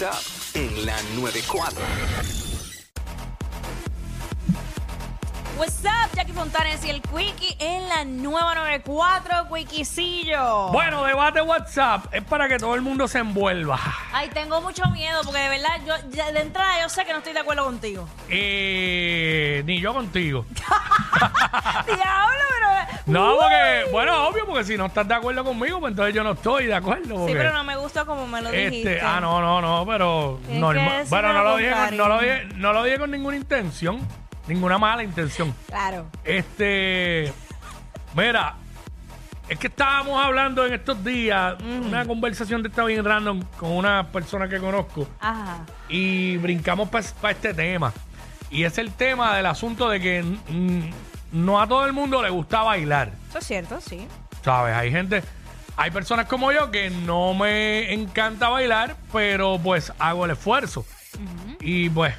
WhatsApp en la 94. What's up, Jackie Fontanes y el Quickie en la nueva 94, Quickiecillo. Bueno, debate WhatsApp es para que todo el mundo se envuelva. Ay, tengo mucho miedo porque de verdad, yo ya de entrada yo sé que no estoy de acuerdo contigo. Eh, ni yo contigo. Diablo, pero... No, Uh. porque, bueno, obvio, porque si no estás de acuerdo conmigo, pues entonces yo no estoy de acuerdo. Sí, porque, pero no me gusta como me lo dijiste. este, ah, no, no, no, pero Tienes que normal. Bueno, no lo, con dije con, no, lo cariño. dije, no lo dije con ninguna intención, ninguna mala intención. Claro. Este, mira, es que estábamos hablando en estos días, una conversación de esta bien random con una persona que conozco. Ajá. y brincamos para este tema. Y es el tema del asunto de que mm, no a todo el mundo le gusta bailar. Eso es cierto, sí. ¿Sabes? Hay gente, hay personas como yo que no me encanta bailar, pero pues hago el esfuerzo. Y pues,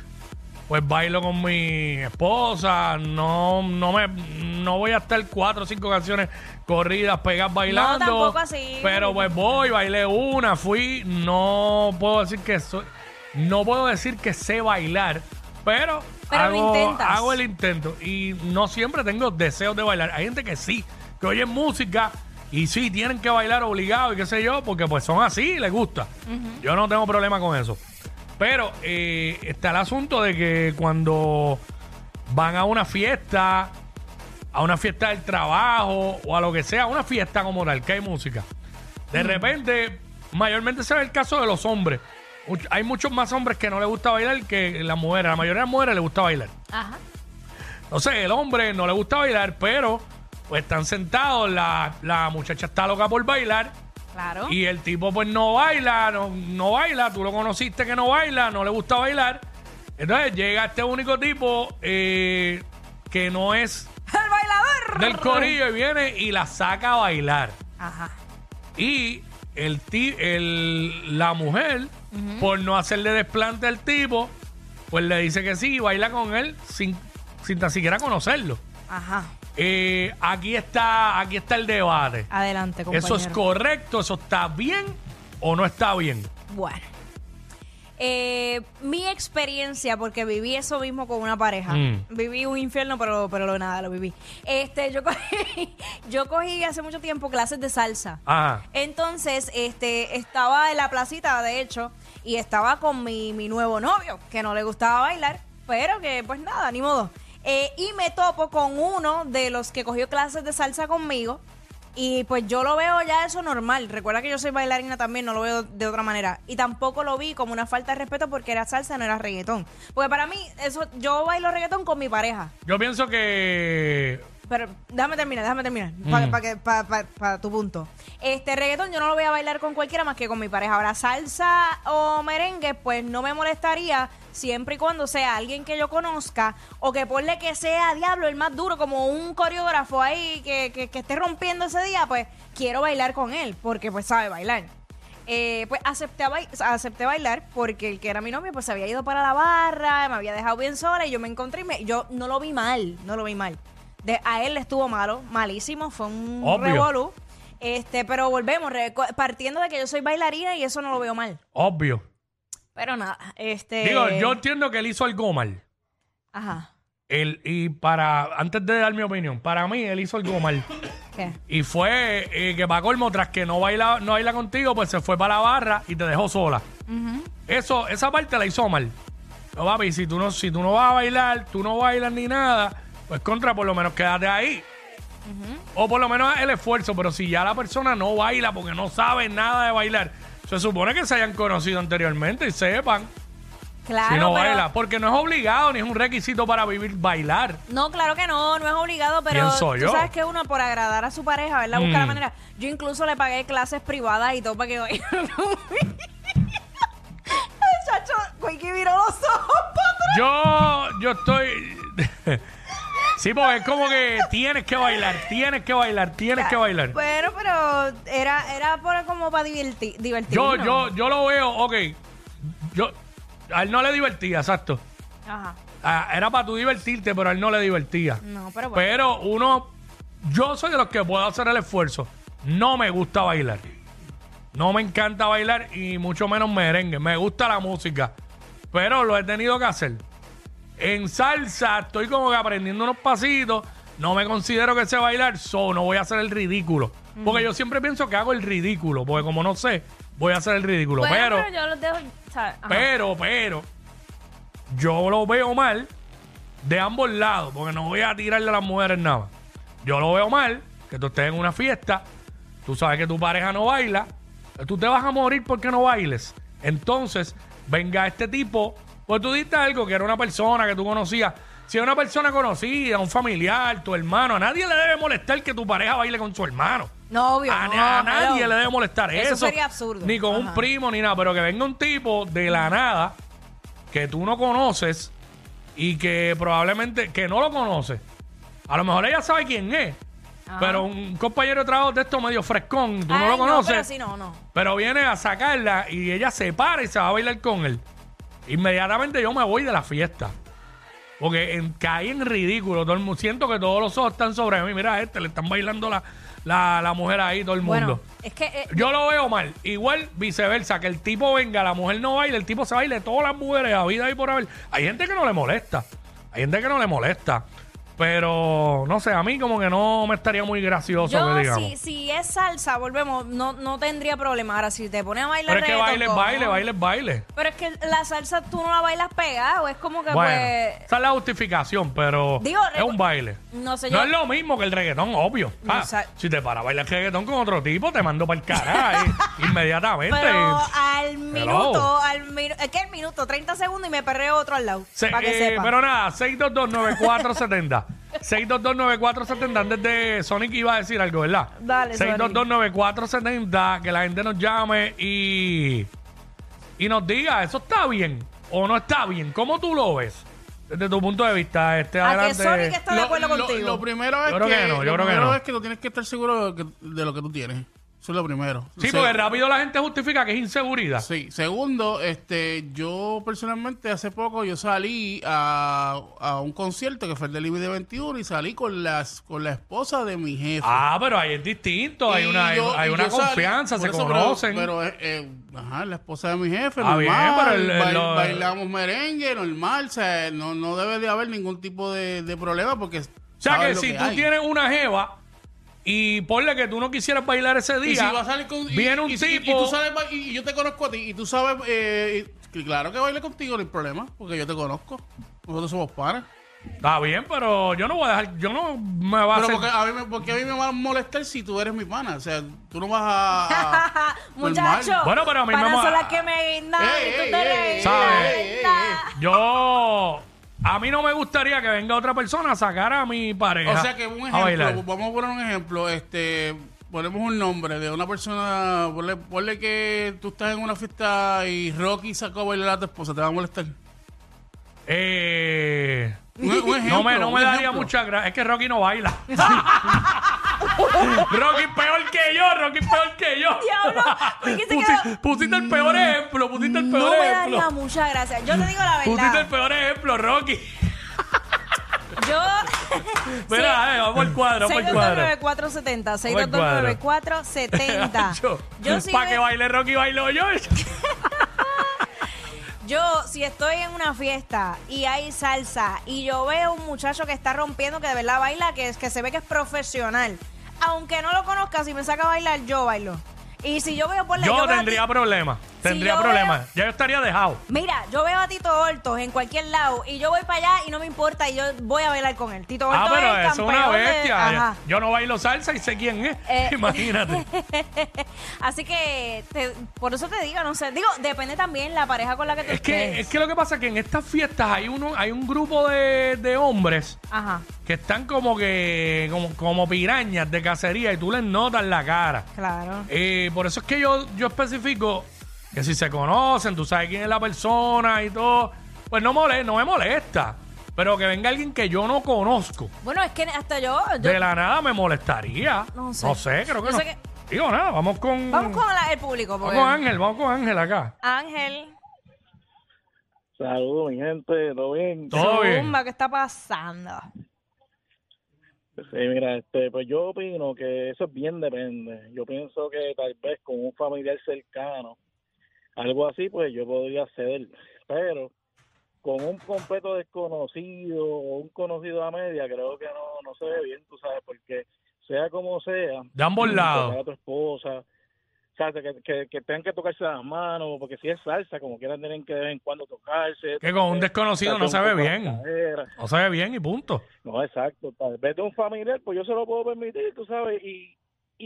pues bailo con mi esposa. No, no me, no voy a estar cuatro o cinco canciones corridas, pegadas bailando. tampoco así. Pero pues voy, bailé una, fui. No puedo decir que soy, no puedo decir que sé bailar, pero, hago, hago el intento. Y no siempre tengo deseos de bailar. Hay gente que sí, que oyen música y sí, tienen que bailar obligado y qué sé yo, porque pues son así, les gusta. Yo no tengo problema con eso. Pero eh, está el asunto de que cuando van a una fiesta, a una fiesta del trabajo o a lo que sea, una fiesta como tal, que hay música. De repente, mayormente se ve el caso de los hombres. Hay muchos más hombres que no les gusta bailar que las mujeres. La mayoría de las mujeres les gusta bailar. Ajá. Entonces, el hombre no le gusta bailar, pero pues están sentados, la, la muchacha está loca por bailar Claro. y el tipo pues no baila, no, no baila, tú lo conociste que no baila, no le gusta bailar. Entonces llega este único tipo eh, que no es ¡El bailador! del corillo y viene y la saca a bailar. Ajá. Y el ti- el, la mujer, por no hacerle desplante al tipo, pues le dice que sí y baila con él sin, sin tan siquiera conocerlo. Ajá. Eh, aquí está, aquí está el debate. Adelante, compañero. ¿Eso es correcto? ¿Eso está bien o no está bien? Bueno. Eh, mi experiencia, porque viví eso mismo con una pareja. Mm. Viví un infierno, pero, pero lo nada, lo viví. Este, yo cogí, yo cogí hace mucho tiempo clases de salsa. Ajá. Entonces, este, estaba en la placita, de hecho, y estaba con mi, mi nuevo novio, que no le gustaba bailar, pero que pues nada, ni modo. Eh, y me topo con uno de los que cogió clases de salsa conmigo. Y pues yo lo veo ya eso normal. Recuerda que yo soy bailarina también, no lo veo de otra manera. Y tampoco lo vi como una falta de respeto porque era salsa, no era reggaetón. Porque para mí, eso, yo bailo reggaetón con mi pareja. Yo pienso que. Pero déjame terminar, déjame terminar. Mm. Para tu punto. Este reggaetón yo no lo voy a bailar con cualquiera más que con mi pareja. Ahora, salsa o merengue, pues no me molestaría siempre y cuando sea alguien que yo conozca o que ponle que sea diablo el más duro, como un coreógrafo ahí que, que, que esté rompiendo ese día, pues quiero bailar con él porque pues sabe bailar. Eh, pues acepté, acepté bailar porque el que era mi novio pues se había ido para la barra, me había dejado bien sola y yo me encontré y me- yo no lo vi mal, no lo vi mal. De, a él le estuvo malo, malísimo, fue un Obvio. revolú. Este, pero volvemos, reco- partiendo de que yo soy bailarina y eso no lo veo mal. Obvio. Pero nada, este. Digo, yo entiendo que él hizo algo mal. Ajá. Él, y para, antes de dar mi opinión, para mí él hizo algo mal. ¿Qué? Y fue eh, que para colmo, tras que no baila, no baila contigo, pues se fue para la barra y te dejó sola. Eso, esa parte la hizo mal. No, papi, si tú no, si tú no vas a bailar, tú no bailas ni nada, pues contra, por lo menos quédate ahí. O por lo menos el esfuerzo, pero si ya la persona no baila porque no sabe nada de bailar, se supone que se hayan conocido anteriormente y sepan Claro, si no pero- baila. Porque no es obligado ni es un requisito para vivir bailar. No, claro que no, no es obligado, pero Pienso tú yo. sabes que uno por agradar a su pareja, ¿verdad? Busca la Mm. manera. Yo incluso le pagué clases privadas y todo para que vaya. Chacho, Quickie miró los ojos para atrás. Yo, yo estoy. sí, porque es como que tienes que bailar, tienes que bailar, tienes que bailar. Bueno, pero era, era por, como para divertir, Yo, divertirnos. yo, yo lo veo, ok. Yo, a él no le divertía, exacto. Ajá. Ah, era para tú divertirte, pero a él no le divertía. No, pero bueno. Pero uno, yo soy de los que puedo hacer el esfuerzo. No me gusta bailar. no me encanta bailar y mucho menos merengue. Me gusta la música, pero lo he tenido que hacer. En salsa estoy como que aprendiendo unos pasitos. No me considero que sé bailar, so no voy a hacer el ridículo. Porque yo siempre pienso que hago el ridículo, porque como no sé, voy a hacer el ridículo. Bueno, pero, pero yo los dejo. pero, pero, yo lo veo mal de ambos lados, porque no voy a tirarle a las mujeres nada. Yo lo veo mal que tú estés en una fiesta, tú sabes que tu pareja no baila, tú te vas a morir porque no bailes. Entonces, venga este tipo, pues tú diste algo que era una persona que tú conocías. Si es una persona conocida, un familiar, tu hermano, a nadie le debe molestar que tu pareja baile con su hermano. No, obvio. A, no, a nadie le debe molestar eso. Eso sería absurdo. Ni con un primo ni nada, pero que venga un tipo de la nada que tú no conoces y que probablemente que no lo conoces. A lo mejor ella sabe quién es, Ajá. pero un compañero de trabajo de esto medio frescón, tú no lo conoces, pero sí, no, no. pero viene a sacarla y ella se para y se va a bailar con él. Inmediatamente yo me voy de la fiesta. Porque en- caí en ridículo. Todo el mundo, siento que todos los ojos están sobre mí. Mira, a este le están bailando la, la, la mujer ahí, todo el mundo. Bueno, es que. eh, Yo lo veo mal. Igual viceversa, que el tipo venga, la mujer no baile, el tipo se baile todas las mujeres a vida y por haber. Hay gente que no le molesta. Hay gente que no le molesta. Pero no sé, a mí como que no me estaría muy gracioso yo, que digamos. si, si es salsa, volvemos, no, no tendría problema. Ahora, si te pones a bailar Pero es que reggaetón, baile, es ¿cómo? baile, baile, es baile. Pero es que la salsa tú no la bailas pegado. Es como que, Bueno, pues. esa es la justificación, pero Digo, es un baile. No sé, No es lo mismo que el reggaetón, obvio. Ah, sa- si te para a bailar reggaetón con otro tipo, te mando para el carajo inmediatamente. Pero al minuto, al minuto, es que el minuto, 30 segundos y me perreo otro al lado. Se- para que eh, sepa. pero nada, 6229470. 6229470. Antes de Sonic iba a decir algo, ¿verdad? Dale, Sonic. 6229470. Que la gente nos llame y, y nos diga, ¿eso está bien o no está bien? ¿Cómo tú lo ves? Desde tu punto de vista, este a que adelante. Sonic está de Lo- acuerdo lo, contigo. lo primero es Yo creo que, que no, yo lo creo que primero no. es que tú tienes que estar seguro de, que- de lo que tú tienes. Eso es lo primero. Sí, Se- porque rápido la gente justifica que es inseguridad. Sí. Segundo, este, yo personalmente hace poco yo salí a, a un concierto que fue el del IBD 21 y salí con las con la esposa de mi jefe. Ah, pero ahí es distinto, hay Y una, hay- yo- hay y una yo salí- confianza, por se eso, pero- conocen. Pero, eh, eh, ajá, la esposa de mi jefe, Ah, normal. bien, pero el- el- bail- lo- bailamos merengue, normal. O sea, no, no debe de haber ningún tipo de, de problema porque. o sea que si tú tienes una jeva y ponle que tú no quisieras bailar ese Y día, si va a salir con, y- viene un y, si- y tipo... tú sabes y, y yo te conozco a ti y tú sabes eh, y- claro que baile contigo no hay problema porque yo te conozco nosotros somos panas Está bien, pero yo no voy a dejar, yo no me voy a pero hacer... porque a, mí me, porque a mí me va a molestar si tú eres mi pana o sea tú no vas a, a- Muchacho. Bueno, pero a mí me que guindan y ey, ey. Yo... A mí no me gustaría que venga otra persona a sacar a mi pareja o sea que un a bailar. ejemplo vamos a poner un ejemplo este ponemos un nombre de una persona ponle, ponle que tú estás en una fiesta y Rocky sacó a bailar a tu esposa te va a molestar Eh... un, un ejemplo, No me, no un me daría ejemplo. mucha gracia. Es que Rocky no baila. Rocky peor que yo, Rocky peor que yo. Diablo, ¿por qué se Pusi- quedó? pusiste el peor ejemplo, pusiste el peor No me ejemplo. daría mucha gracia. Yo te digo la Pusiste el verdad. peor ejemplo, Rocky. Yo. Mira, eh, vamos al cuadro, vamos al cuadro. 6229470. Vamos al cuadro. 6229470. Yo sí Para que baile Rocky bailo yo. Yo, si estoy en una fiesta y hay salsa y yo veo un muchacho que está rompiendo, que de verdad baila, que, es, que se ve que es profesional, aunque no lo conozca, si me saca a bailar, yo bailo. Y si yo veo por la Yo veo a tendría problemas. Tendría yo problemas. Ya yo estaría dejado. Mira, yo veo a Tito Hortos en cualquier lado y yo voy para allá y no me importa y yo voy a bailar con él. Tito Ah, Hortos pero es el eso es una de- bestia. Ajá. Yo no bailo salsa y sé quién es. Eh, Imagínate. Así que te- por eso te digo, no sé. Digo, depende también la pareja con la que tú Es que, es que lo que pasa es que en estas fiestas hay uno, hay un grupo de, de hombres Ajá, que están como que, como, como pirañas de cacería y tú les notas la cara. claro. Eh, por eso es que yo, yo especifico que si se conocen, tú sabes quién es la persona y todo, pues no, mole, no me molesta. Pero que venga alguien que yo no conozco, Bueno, es que hasta yo... yo- de la nada me molestaría. No sé. No sé, creo que Yo no. sé que- Digo nada, vamos con. Vamos con la- el público. vamos con Ángel, vamos con Ángel acá. Ángel, Saludos, mi gente, ¿todo bien? Todo bien. Zumba, ¿qué está pasando? Sí, mira, este, pues yo opino que eso es bien depende. Yo pienso que tal vez con un familiar cercano, algo así, pues yo podría ceder, pero con un completo desconocido o un conocido a media, creo que no, no se ve bien, tú sabes, porque sea como sea, De ambos lados. a tu esposa, o sea, que, que, que tengan que tocarse las manos, porque si es salsa, como quieran tienen que de vez en cuando tocarse. Que con un desconocido no se ve bien. No se ve bien y punto. No, exacto. Tal vez de un familiar, pues yo se lo puedo permitir, tú sabes, y,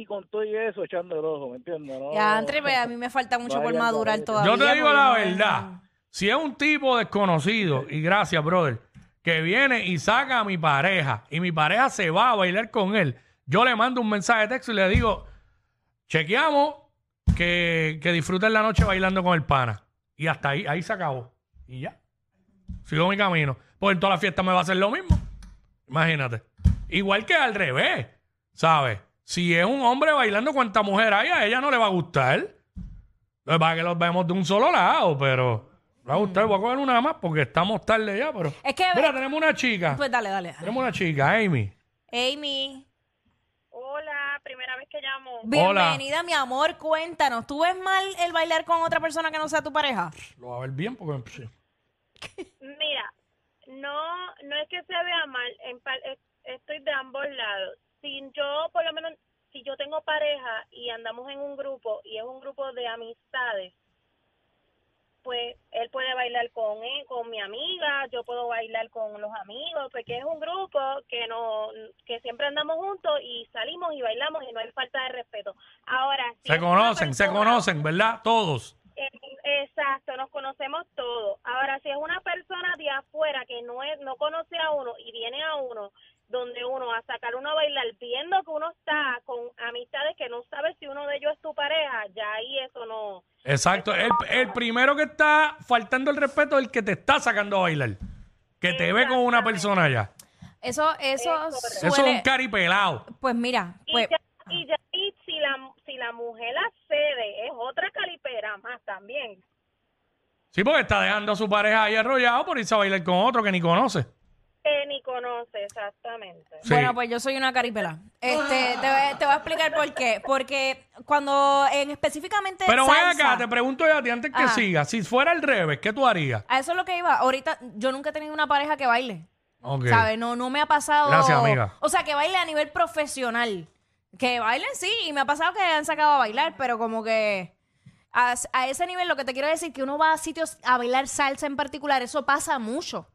y con todo y eso echando el ojo, ¿me entiendes? No, Ya, Andre, pues, a mí me falta mucho por madurar todavía. Yo te digo porque la no- verdad. Si es un tipo desconocido, y gracias, brother, que viene y saca a mi pareja, y mi pareja se va a bailar con él, yo le mando un mensaje de texto y le digo, chequeamos que, que disfruten la noche bailando con el pana. Y hasta ahí, ahí se acabó. Y ya. Sigo mi camino. Pues en toda la fiesta me va a hacer lo mismo. Imagínate. Igual que al revés, ¿sabes? Si es un hombre bailando cuanta mujer hay, a ella no le va a gustar. Lo que pasa es que los vemos de un solo lado, pero me va a gustar. Voy a coger una más porque estamos tarde ya, pero... Es que- Mira, tenemos una chica. Pues dale, dale. dale. Tenemos una chica, Amy. Amy, Hola, primera vez que llamo. bienvenida, mi amor. Cuéntanos, ¿tú ves mal el bailar con otra persona que no sea tu pareja? Lo va a ver bien porque... sí. Mira, no no es que se vea mal, en estoy de ambos lados. Si yo, por lo menos, si yo tengo pareja y andamos en un grupo y es un grupo de amistades, pues él puede bailar con él, con mi amiga, yo puedo bailar con los amigos, porque es un grupo que no que siempre andamos juntos y salimos y bailamos y no hay falta de respeto. Ahora, si Se conocen, se conocen, ¿verdad? Todos. Eh, Exacto, nos conocemos todos. Ahora, si es una persona afuera que no es, no conoce a uno y viene a uno, donde uno a sacar uno a bailar, viendo que uno está con amistades que no sabe si uno de ellos es tu pareja, ya ahí eso no. Exacto. El, el primero que está faltando el respeto es el que te está sacando a bailar. Que te ve con una persona ya. Eso, eso Eso es suele... un caripelado. Pues mira, Y pues... ya, y ya y si la si la mujer accede, es otra calipera más también. Sí, porque está dejando a su pareja ahí arrollado por irse a bailar con otro que ni conoce. Que ni conoce exactamente. Sí. Bueno, pues yo soy una caripela. Este, te, voy, te voy a explicar por qué. Porque cuando en específicamente Pero ven salsa- acá, te pregunto yo a ti antes que Ah. siga. Si fuera al revés, ¿qué tú harías? A eso es lo que iba. Ahorita yo nunca he tenido una pareja que baile. Ok. ¿Sabes? No, no me ha pasado. Gracias, amiga. O sea, que baile a nivel profesional. Que bailen, sí, y me ha pasado que han sacado a bailar, pero como que a, a ese nivel lo que te quiero decir que uno va a sitios a bailar salsa en particular, eso pasa mucho.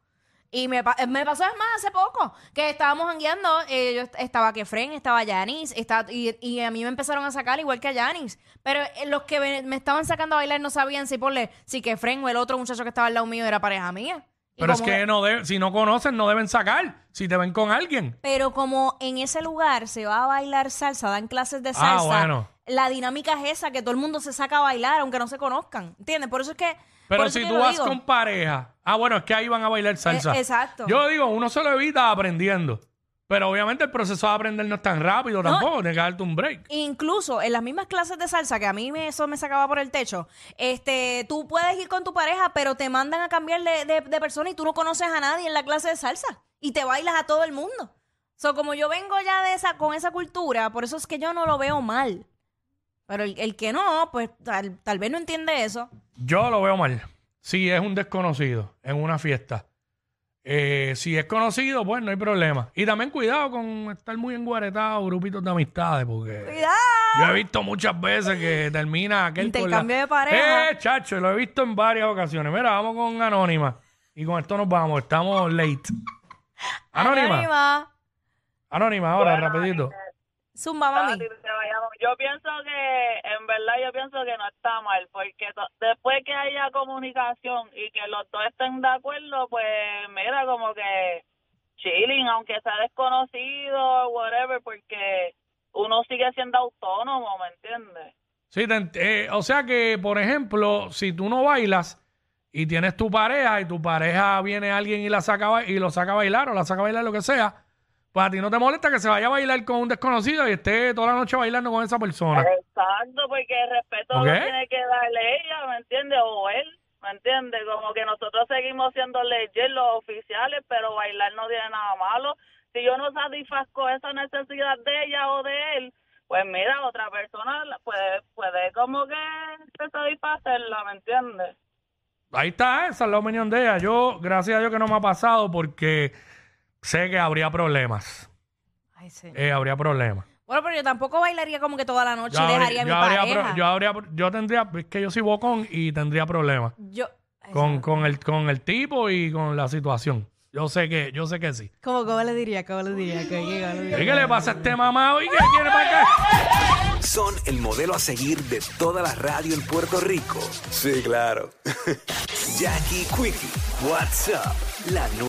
Y me, me pasó es más hace poco, que estábamos jangueando, eh, yo est- estaba Kefren, estaba Yanis, estaba, y, y a mí me empezaron a sacar igual que a Yanis. Pero eh, los que me, me estaban sacando a bailar no sabían si ponle, si Kefren o el otro muchacho que estaba al lado mío era pareja mía. Pero es que no debe- si no conocen, no deben sacar. Si te ven con alguien. pero como en ese lugar se va a bailar salsa, dan clases de Ah, salsa, bueno. La dinámica es esa, que todo el mundo se saca a bailar aunque no se conozcan, ¿entiendes? Por eso es que... Pero si tú vas con pareja. Ah, bueno, es que ahí van a bailar salsa. Eh, exacto. Yo digo, uno se lo evita aprendiendo. Pero obviamente el proceso de aprender no es tan rápido tampoco. Tienes que darte un break. Incluso en las mismas clases de salsa, que a mí me, eso me sacaba por el techo, este, tú puedes ir con tu pareja, pero te mandan a cambiar de, de- de persona y tú no conoces a nadie en la clase de salsa y te bailas a todo el mundo. So, como yo vengo ya de esa, con esa cultura, por eso es que yo no lo veo mal. Pero el, el que no, pues tal, tal vez no entiende eso. Yo lo veo mal. Si es un desconocido en una fiesta. Eh, si es conocido, pues no hay problema. Y también cuidado con estar muy enguaretado, grupitos de amistades, porque ¡Cuidado! yo he visto muchas veces que termina aquel con la- Intercambio de pareja. Eh, chacho, lo he visto en varias ocasiones. Mira, vamos con Anónima. Y con esto nos vamos, estamos late. Anónima. Anónima, Anónima. ahora, rapidito. Zumba, mami. Yo pienso que, en verdad, yo pienso que no está mal, porque después que haya comunicación y que los dos estén de acuerdo, pues mira, como que chilling, aunque sea desconocido, whatever, porque uno sigue siendo autónomo, ¿me entiendes? Sí, te eh, o sea que, por ejemplo, si tú no bailas y tienes tu pareja y tu pareja viene alguien y la saca y lo saca a bailar o la saca a bailar lo que sea, pues a ti no te molesta que se vaya a bailar con un desconocido y esté toda la noche bailando con esa persona. Exacto, porque el respeto ¿Ok? lo tiene que darle ella, ¿me entiendes? O él, ¿me entiendes? Como que nosotros seguimos siendo leyes los oficiales, pero bailar no tiene nada malo. si yo no satisfazco esa necesidad de ella o de él, pues mira, otra persona puede, puede como que se satisfacerla, ¿me entiendes? Ahí está, esa es la opinión de ella. Yo, gracias a Dios que no me ha pasado porque sé que habría problemas. Ay, sí. Eh, habría problemas. Bueno, pero yo tampoco bailaría como que toda la noche Yo y habría- dejaría a mi yo habría pareja. pro- yo habría, yo tendría, es que yo soy bocón y tendría problemas Yo- con, con el, con el tipo y con la situación. Yo sé que, yo sé que sí. ¿Cómo, cómo le diría? ¿Cómo le diría? ¿Qué, qué- cómo le diría? ¿Y qué le pasa a este mamado y qué quiere para acá? Son el modelo a seguir de toda la radio en Puerto Rico. Sí, claro. Jackie Quickie, WhatsApp, la